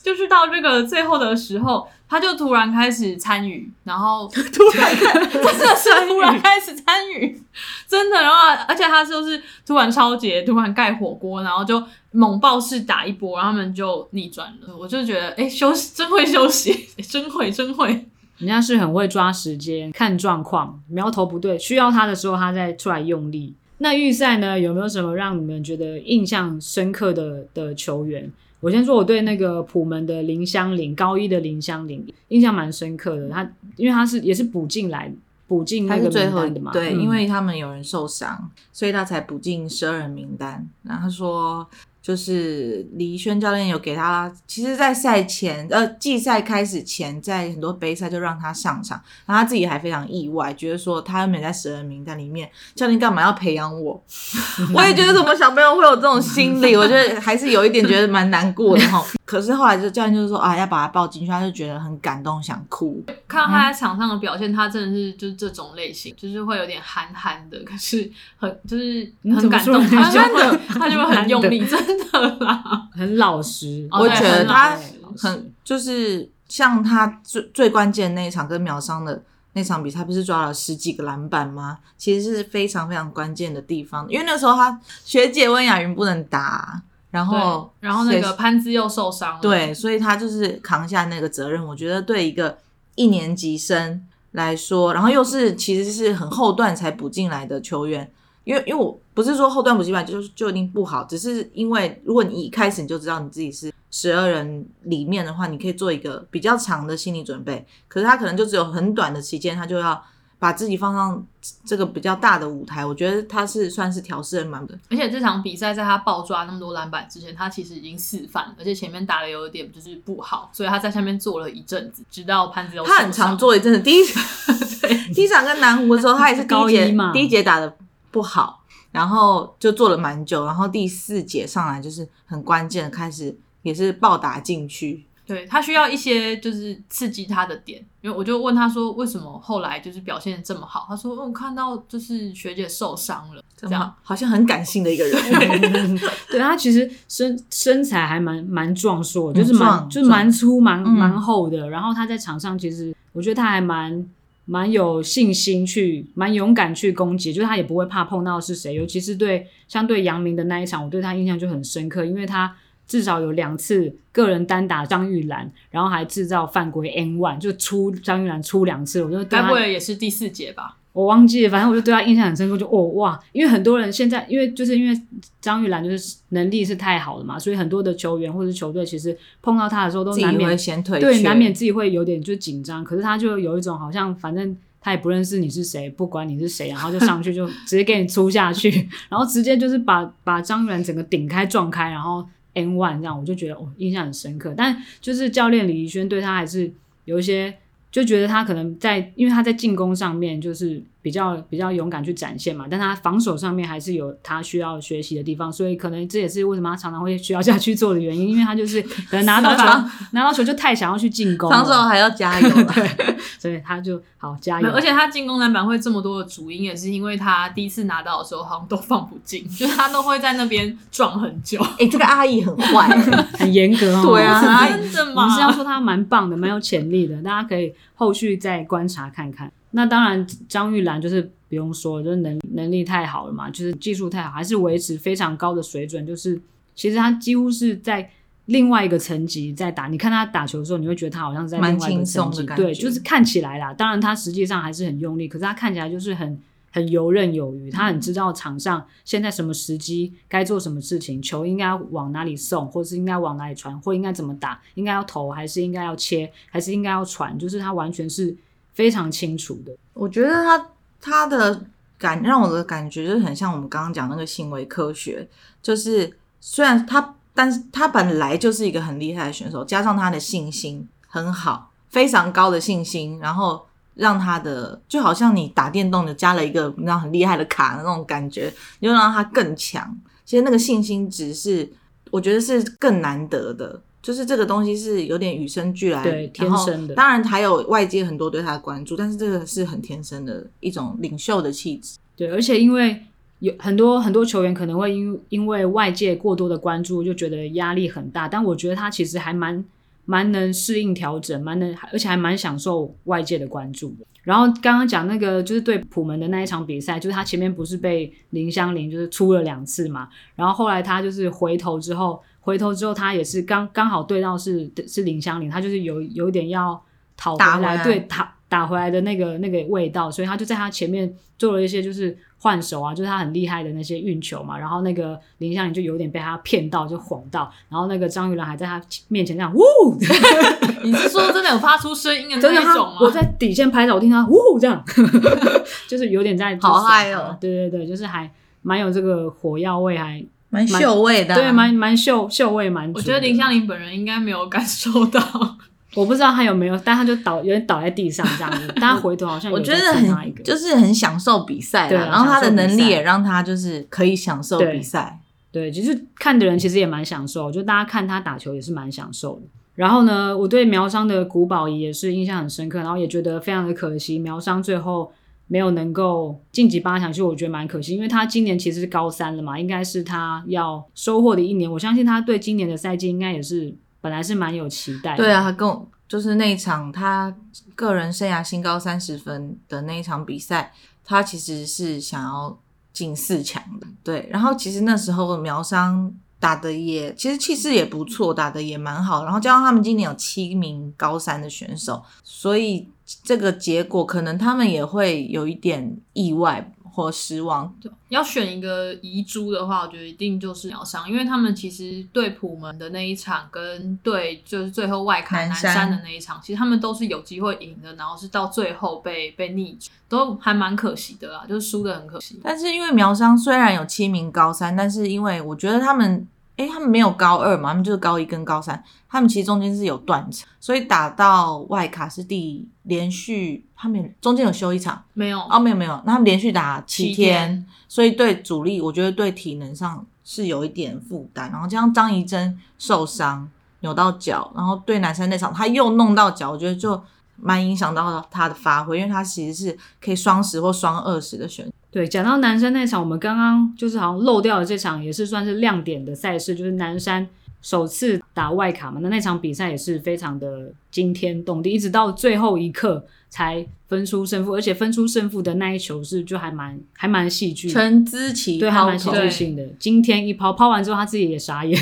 就是到这个最后的时候。他就突然开始参与，然后 突然真的是突然开始参与，真的，然后而且他就是突然超节，突然盖火锅，然后就猛爆式打一波，然后他们就逆转了。我就觉得，哎、欸，休息真会休息，欸、真会真会，人家是很会抓时间、看状况，苗头不对，需要他的时候他再出来用力。那预赛呢，有没有什么让你们觉得印象深刻的的球员？我先说，我对那个普门的林香玲，高一的林香玲印象蛮深刻的。他因为他是也是补进来补进那个名单的嘛，对，嗯、因为他们有人受伤，所以他才补进十二人名单。然后他说。就是李轩教练有给他，其实，在赛前，呃，季赛开始前，在很多杯赛就让他上场，然后他自己还非常意外，觉得说他又没在十人名单里面，教练干嘛要培养我？我也觉得怎么小朋友会有这种心理，我觉得还是有一点觉得蛮难过的哈。可是后来就教练就是说啊，要把他抱进去，他就觉得很感动，想哭。看到他在场上的表现，他真的是就是这种类型，就是会有点憨憨的，可是很就是很感动，他就会他就会很用力，真的。真的啦，很老实。我觉得他很就是像他最最关键那一场跟秒伤的那场比赛，不是抓了十几个篮板吗？其实是非常非常关键的地方。因为那时候他学姐温雅云不能打，然后然后那个潘姿又受伤了，对，所以他就是扛下那个责任。我觉得对一个一年级生来说，然后又是其实是很后段才补进来的球员。因为因为我不是说后段补习班就就一定不好，只是因为如果你一开始你就知道你自己是十二人里面的话，你可以做一个比较长的心理准备。可是他可能就只有很短的期间，他就要把自己放上这个比较大的舞台。我觉得他是算是调试的蛮的。而且这场比赛在他爆抓那么多篮板之前，他其实已经示范，而且前面打的有一点就是不好，所以他在下面坐了一阵子，直到潘子有他很常坐一阵子。第一 对 第一场跟南湖的时候，他也是第一节嘛，第一节打的。不好，然后就做了蛮久，然后第四节上来就是很关键的开始，也是暴打进去。对，他需要一些就是刺激他的点，因为我就问他说，为什么后来就是表现这么好？他说，我看到就是学姐受伤了，这样好像很感性的一个人。对，他其实身身材还蛮蛮壮硕，就是蛮就是蛮粗蛮蛮厚的，然后他在场上其实我觉得他还蛮。蛮有信心去，蛮勇敢去攻击，就是他也不会怕碰到是谁，尤其是对相对杨明的那一场，我对他印象就很深刻，因为他至少有两次个人单打张玉兰，然后还制造犯规 N one，就出张玉兰出两次，我觉得该不会也是第四节吧？我忘记了，反正我就对他印象很深刻，就哦哇，因为很多人现在因为就是因为张玉兰就是能力是太好了嘛，所以很多的球员或者球队其实碰到他的时候都难免先退，对，难免自己会有点就紧张。可是他就有一种好像反正他也不认识你是谁，不管你是谁，然后就上去就直接给你出下去，然后直接就是把把张玉兰整个顶开撞开，然后 N one 这样，我就觉得哦印象很深刻。但就是教练李怡轩对他还是有一些。就觉得他可能在，因为他在进攻上面就是比较比较勇敢去展现嘛，但他防守上面还是有他需要学习的地方，所以可能这也是为什么他常常会需要下去做的原因，因为他就是可能拿到球拿到球就太想要去进攻，防守还要加油，对，所以他就好加油。而且他进攻篮板会这么多的主因，也是因为他第一次拿到的时候好像都放不进，就是他都会在那边撞很久。哎、欸，这个阿姨很坏，很严格哦。对啊，真的吗？我们是要说他蛮棒的，蛮有潜力的，大家可以后续再观察看看。那当然，张玉兰就是不用说，就是能能力太好了嘛，就是技术太好，还是维持非常高的水准。就是其实他几乎是在另外一个层级在打。你看他打球的时候，你会觉得他好像在另外一个层级，对，就是看起来啦。当然他实际上还是很用力，可是他看起来就是很很游刃有余。他很知道场上现在什么时机该做什么事情，球应该往哪里送，或是应该往哪里传，或应该怎么打，应该要投还是应该要切，还是应该要传，就是他完全是。非常清楚的，我觉得他他的感让我的感觉就是很像我们刚刚讲那个行为科学，就是虽然他，但是他本来就是一个很厉害的选手，加上他的信心很好，非常高的信心，然后让他的就好像你打电动的加了一个那很厉害的卡的那种感觉，又让他更强。其实那个信心值是我觉得是更难得的。就是这个东西是有点与生俱来，对，天生的。当然还有外界很多对他的关注，但是这个是很天生的一种领袖的气质。对，而且因为有很多很多球员可能会因因为外界过多的关注就觉得压力很大，但我觉得他其实还蛮蛮能适应调整，蛮能，而且还蛮享受外界的关注的。然后刚刚讲那个就是对普门的那一场比赛，就是他前面不是被林香林就是出了两次嘛，然后后来他就是回头之后。回头之后，他也是刚刚好对到是是林湘林，他就是有有点要讨回来，对打打回来的那个那个味道，所以他就在他前面做了一些就是换手啊，就是他很厉害的那些运球嘛，然后那个林湘林就有点被他骗到，就晃到，然后那个张玉兰还在他面前这样呜，你是说真的有发出声音的 那一种吗？我在底线拍照，我听他呜这样，就是有点在好嗨哦，对对对，就是还蛮有这个火药味还。蛮秀味的，啊，对，蛮蛮秀秀味蛮。我觉得林湘林本人应该没有感受到，我不知道他有没有，但他就倒有点倒在地上这样子，但他回头好像我觉得很就是很享受比赛，对，然后他的能力也让他就是可以享受比赛，对，其实看的人其实也蛮享受，就大家看他打球也是蛮享受的。然后呢，我对苗商的古堡也是印象很深刻，然后也觉得非常的可惜，苗商最后。没有能够晋级八强，其实我觉得蛮可惜，因为他今年其实是高三了嘛，应该是他要收获的一年。我相信他对今年的赛季应该也是本来是蛮有期待的。对啊，他跟我就是那一场他个人生涯新高三十分的那一场比赛，他其实是想要进四强的。对，然后其实那时候苗商打的也其实气势也不错，打的也蛮好。然后加上他们今年有七名高三的选手，所以。这个结果可能他们也会有一点意外或失望。要选一个遗珠的话，我觉得一定就是苗商，因为他们其实对普门的那一场，跟对就是最后外卡南山的那一场，其实他们都是有机会赢的，然后是到最后被被逆转，都还蛮可惜的啦，就是输的很可惜。但是因为苗商虽然有七名高三，但是因为我觉得他们。诶，他们没有高二嘛，他们就是高一跟高三，他们其实中间是有断层，所以打到外卡是第连续，他们中间有休一场没有？哦，没有没有，那他们连续打七天，七天，所以对主力，我觉得对体能上是有一点负担。然后加上张怡珍受伤扭到脚，然后对南山那场他又弄到脚，我觉得就蛮影响到他的发挥，因为他其实是可以双十或双二十的选手。对，讲到南山那场，我们刚刚就是好像漏掉了这场，也是算是亮点的赛事，就是南山首次打外卡嘛，那那场比赛也是非常的惊天动地，一直到最后一刻才分出胜负，而且分出胜负的那一球是就还蛮还蛮戏剧，陈姿琪对，还蛮戏剧性的，惊天一抛，抛完之后他自己也傻眼，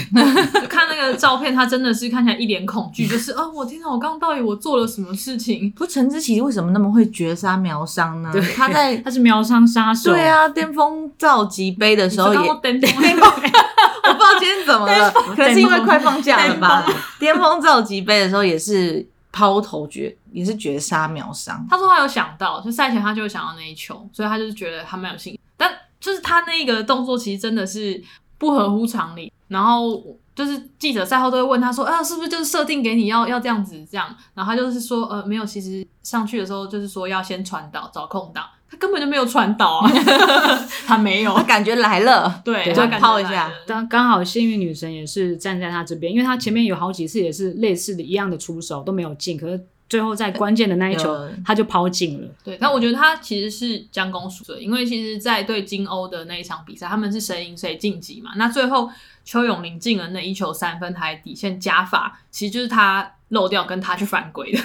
看那个照片，他真的是看起来一脸恐惧，就是啊，我天哪，我刚刚到底我做了什么事情？不，陈姿琪为什么那么会绝杀苗商呢？对，他在他是苗商杀手，对啊，巅峰造极杯的时候也巅峰，我不知道今天怎么了，可能是因为快放假了吧？巅峰造极杯的时候也是。抛投绝也是绝杀秒伤。他说他有想到，就赛前他就会想到那一球，所以他就是觉得他蛮有信心。但就是他那个动作其实真的是不合乎常理。然后就是记者赛后都会问他说：“啊，是不是就是设定给你要 要这样子这样？”然后他就是说：“呃，没有，其实上去的时候就是说要先传导找空档，他根本就没有传导啊，他没有，他感觉来了，对，对就抛一下。刚刚好幸运女神也是站在他这边，因为他前面有好几次也是类似的一样的出手都没有进，可是最后在关键的那一球他就抛进了。对，那我觉得他其实是将功赎罪，因为其实，在对金欧的那一场比赛，他们是谁赢谁晋级嘛。那最后邱永林进了那一球三分还底线加法，其实就是他漏掉跟他去犯规的。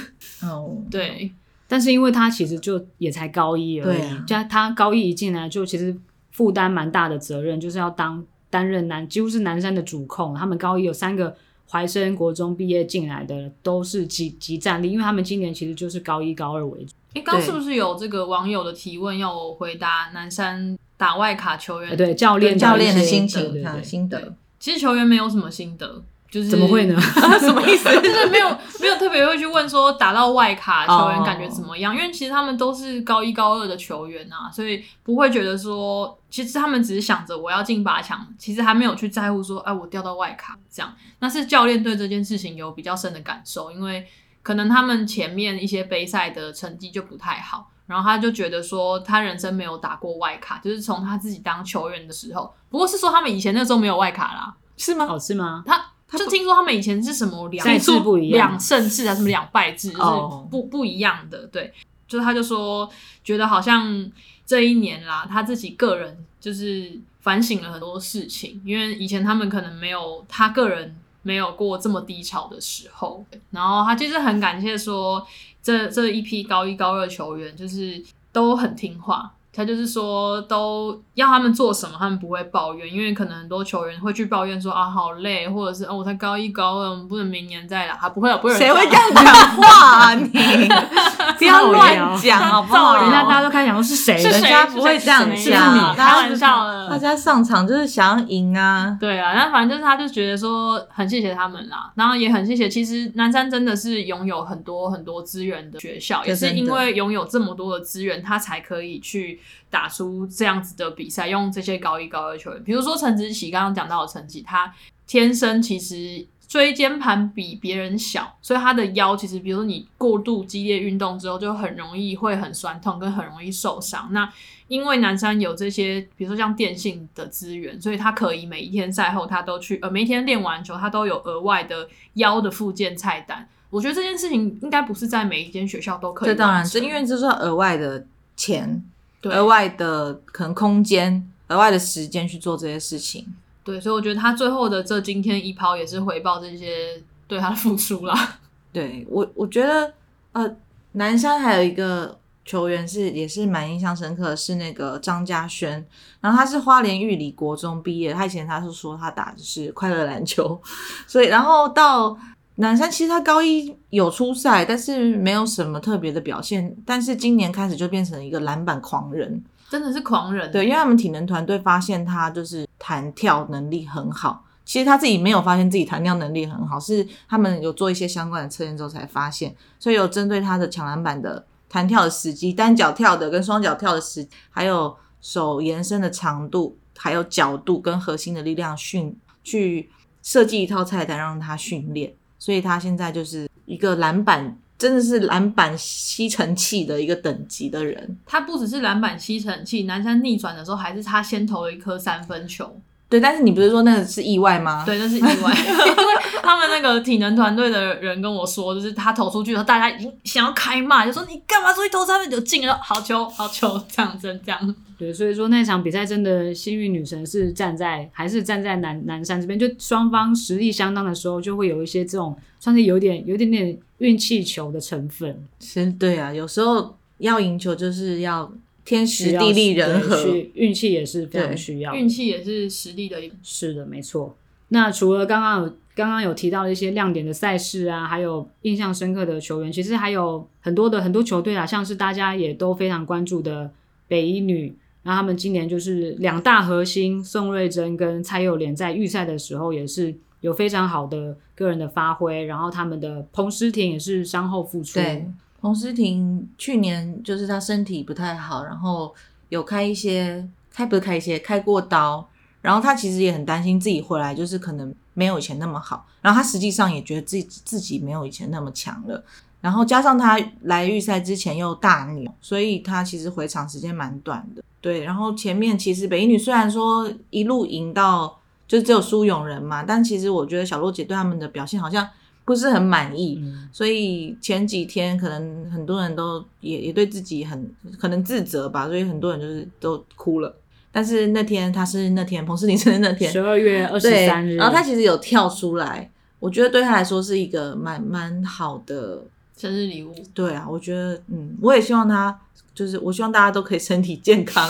哦，对。但是因为他其实就也才高一而已，对啊，加他高一一进来就其实负担蛮大的责任，就是要当担任南几乎是南山的主控。他们高一有三个怀生国中毕业进来的都是集集战力，因为他们今年其实就是高一高二为主。诶，刚是不是有这个网友的提问要我回答南山打外卡球员？对教练教练的心情，对对对心得。其实球员没有什么心得。就是怎么会呢？什么意思？就是没有没有特别会去问说打到外卡球员感觉怎么样？Oh. 因为其实他们都是高一高二的球员啊，所以不会觉得说，其实他们只是想着我要进八强，其实还没有去在乎说，哎，我掉到外卡这样。那是教练对这件事情有比较深的感受，因为可能他们前面一些杯赛的成绩就不太好，然后他就觉得说他人生没有打过外卡，就是从他自己当球员的时候，不过是说他们以前那时候没有外卡啦，是吗？哦，是吗？他。就听说他们以前是什么两赛制不一样，两胜制还是什么两败制，就是不不一样的。对，就是他就说觉得好像这一年啦，他自己个人就是反省了很多事情，因为以前他们可能没有他个人没有过这么低潮的时候。然后他其实很感谢说，这这一批高一高二球员就是都很听话。他就是说，都要他们做什么，他们不会抱怨，因为可能很多球员会去抱怨说啊，好累，或者是哦，我才高一高二，我们不能明年再来，他不会有，不会有。谁会这样讲话啊？你 不要乱讲好不好？人家大家都开始讲说是谁，人家不会这样讲，开玩笑的。大家上场就是想要赢啊，对啊，那反正就是他就觉得说很谢谢他们啦，然后也很谢谢，其实南山真的是拥有很多很多资源的学校，也是因为拥有这么多的资源，他才可以去。打出这样子的比赛，用这些高一高二球员，比如说陈子琪刚刚讲到的成绩，他天生其实椎间盘比别人小，所以他的腰其实，比如说你过度激烈运动之后，就很容易会很酸痛，跟很容易受伤。那因为南山有这些，比如说像电信的资源，所以他可以每一天赛后他都去，呃，每一天练完球他都有额外的腰的附件菜单。我觉得这件事情应该不是在每一间学校都可以。这当然是因为这是额外的钱。额外的可能空间，额外的时间去做这些事情。对，所以我觉得他最后的这今天一抛也是回报这些对他的付出啦。对我，我觉得呃，南山还有一个球员是也是蛮印象深刻的，是那个张家轩。然后他是花莲玉里国中毕业，他以前他是说他打的是快乐篮球，所以然后到。南山其实他高一有出赛，但是没有什么特别的表现。但是今年开始就变成一个篮板狂人，真的是狂人。对，因为他们体能团队发现他就是弹跳能力很好。其实他自己没有发现自己弹跳能力很好，是他们有做一些相关的测验之后才发现。所以有针对他的抢篮板的弹跳的时机、单脚跳的跟双脚跳的时，还有手延伸的长度、还有角度跟核心的力量训去设计一套菜单让他训练。所以他现在就是一个篮板，真的是篮板吸尘器的一个等级的人。他不只是篮板吸尘器，南山逆转的时候还是他先投了一颗三分球。对，但是你不是说那个是意外吗？对，那是意外，因为他们那个体能团队的人跟我说，就是他投出去的时候，大家已经想要开骂，就说你干嘛出去投三分球进了，好球好球这样子这样。对，所以说那场比赛真的幸运女神是站在还是站在南南山这边，就双方实力相当的时候，就会有一些这种算是有点有点点运气球的成分。是，对啊，有时候要赢球就是要。天时地利人和，运气也是非常需要。运气也是实力的一。是的，没错。那除了刚刚有刚刚有提到的一些亮点的赛事啊，还有印象深刻的球员，其实还有很多的很多球队啊，像是大家也都非常关注的北一女，那他们今年就是两大核心宋瑞珍跟蔡佑莲在预赛的时候也是有非常好的个人的发挥，然后他们的彭诗婷也是伤后复出。对。彭诗婷去年就是她身体不太好，然后有开一些开不开一些开过刀，然后她其实也很担心自己回来就是可能没有以前那么好，然后她实际上也觉得自己自己没有以前那么强了，然后加上他来预赛之前又大扭，所以他其实回场时间蛮短的。对，然后前面其实北一女虽然说一路赢到就只有苏永仁嘛，但其实我觉得小洛姐对他们的表现好像不是很满意，嗯、所以前几天可能很多人都也也对自己很可能自责吧，所以很多人就是都哭了。但是那天他是那天彭世林生日那天，十二月二十三日，然后他其实有跳出来，我觉得对他来说是一个蛮蛮好的生日礼物。对啊，我觉得嗯，我也希望他。就是我希望大家都可以身体健康，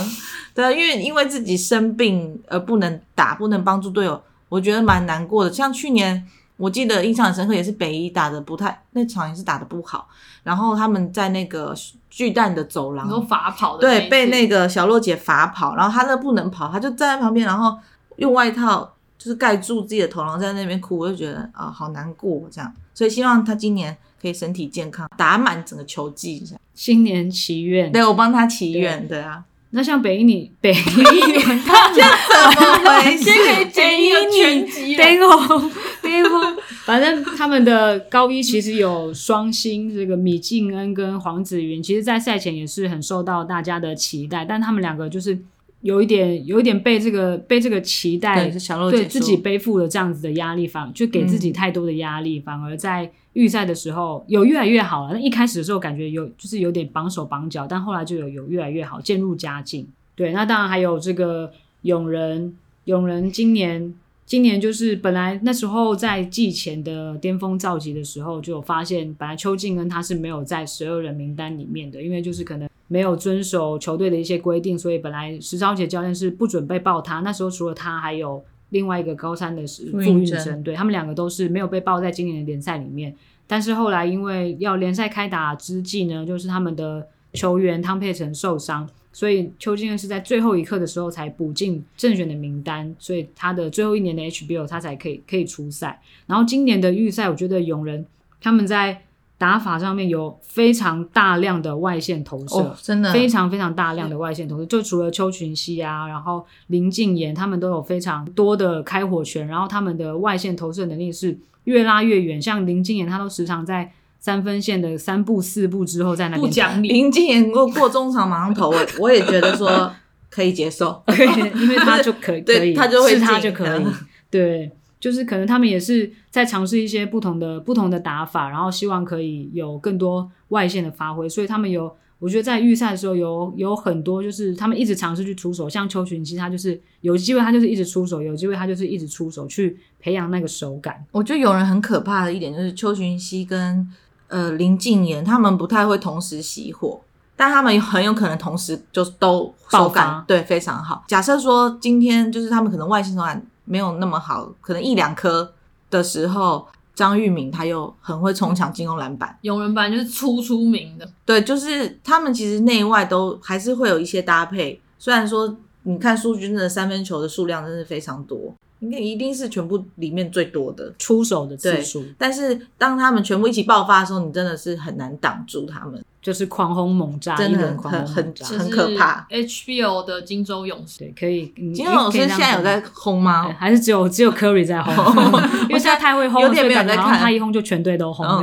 对啊，因为因为自己生病而不能打，不能帮助队友，我觉得蛮难过的。像去年我记得印象很深刻，也是北一打的不太，那场也是打的不好，然后他们在那个巨蛋的走廊，都罚跑的，对，被那个小洛姐罚跑，然后他那不能跑，他就站在旁边，然后用外套就是盖住自己的头，然后在那边哭，我就觉得啊、哦，好难过这样。所以希望他今年可以身体健康，打满整个球季这样。新年祈愿，对，我帮他祈愿，的啊。那像北一女，北一女，他这怎么回事？可以剪一个全集，巅峰，巅峰。反正他们的高一其实有双星，这个米静恩跟黄子云，其实，在赛前也是很受到大家的期待，但他们两个就是有一点，有一点被这个被这个期待，对，自己背负了这样子的压力，反就给自己太多的压力，嗯、反而在。预赛的时候有越来越好了，那一开始的时候感觉有就是有点绑手绑脚，但后来就有有越来越好，渐入佳境。对，那当然还有这个永仁，永仁今年今年就是本来那时候在季前的巅峰召集的时候就有发现，本来邱静恩他是没有在十二人名单里面的，因为就是可能没有遵守球队的一些规定，所以本来石超杰教练是不准备报他。那时候除了他还有。另外一个高三的是傅运生，对，他们两个都是没有被报在今年的联赛里面。但是后来因为要联赛开打之际呢，就是他们的球员汤佩成受伤，所以邱静恩是在最后一刻的时候才补进正选的名单，所以他的最后一年的 HBL 他才可以可以出赛。然后今年的预赛，我觉得永仁他们在。打法上面有非常大量的外线投射，哦、真的非常非常大量的外线投射。就除了邱群熙啊，然后林敬言，他们都有非常多的开火权，然后他们的外线投射能力是越拉越远。像林敬言，他都时常在三分线的三步四步之后在那边。不讲理。林静妍过过中场马上投，我我也觉得说可以接受，因为他 就可以，可以，他就会是他就可以，对。就是可能他们也是在尝试一些不同的不同的打法，然后希望可以有更多外线的发挥。所以他们有，我觉得在预赛的时候有有很多，就是他们一直尝试去出手。像邱群熙，他就是有机会，他就是一直出手；有机会，他就是一直出手去培养那个手感。我觉得有人很可怕的一点就是邱群熙跟呃林静妍，他们不太会同时熄火，但他们很有可能同时就都手感对，非常好。假设说今天就是他们可能外线手感。没有那么好，可能一两颗的时候，张玉敏他又很会冲抢进攻篮板。永仁班就是出出名的，对，就是他们其实内外都还是会有一些搭配。虽然说你看苏军的三分球的数量真是非常多，应该一定是全部里面最多的出手的次数。但是当他们全部一起爆发的时候，你真的是很难挡住他们。就是狂轰猛炸，真的很狂轰很很可怕。HBO 的金州勇士，对，可以。金州勇士现在有在轰吗？还是只有只有 Curry 在轰？因为现在太会轰，有点没有在看。他一轰就全队都轰了。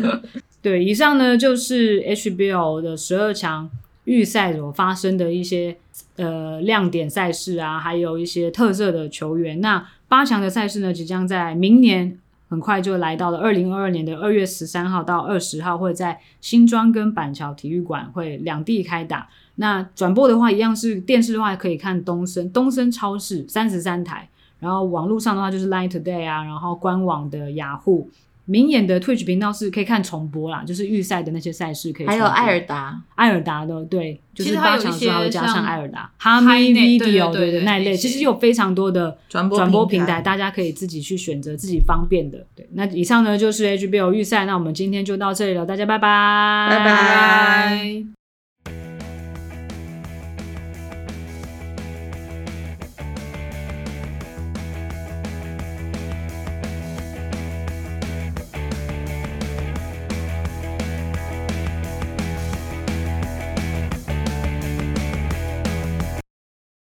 对，以上呢就是 HBO 的十二强预赛所发生的一些呃亮点赛事啊，还有一些特色的球员。那八强的赛事呢，即将在明年。很快就来到了二零二二年的二月十三号到二十号，会在新庄跟板桥体育馆会两地开打。那转播的话，一样是电视的话可以看东森东森超市三十三台，然后网络上的话就是 Line Today 啊，然后官网的雅虎。明眼的 Twitch 频道是可以看重播啦，就是预赛的那些赛事可以。还有艾尔达，艾尔达的对，就是八强之后会加上艾尔达，哈密 Video 对对那一类，其实有非常多的转播转播平台，大家可以自己去选择自己方便的。对，那以上呢就是 HBO 预赛，那我们今天就到这里了，大家拜拜，拜拜。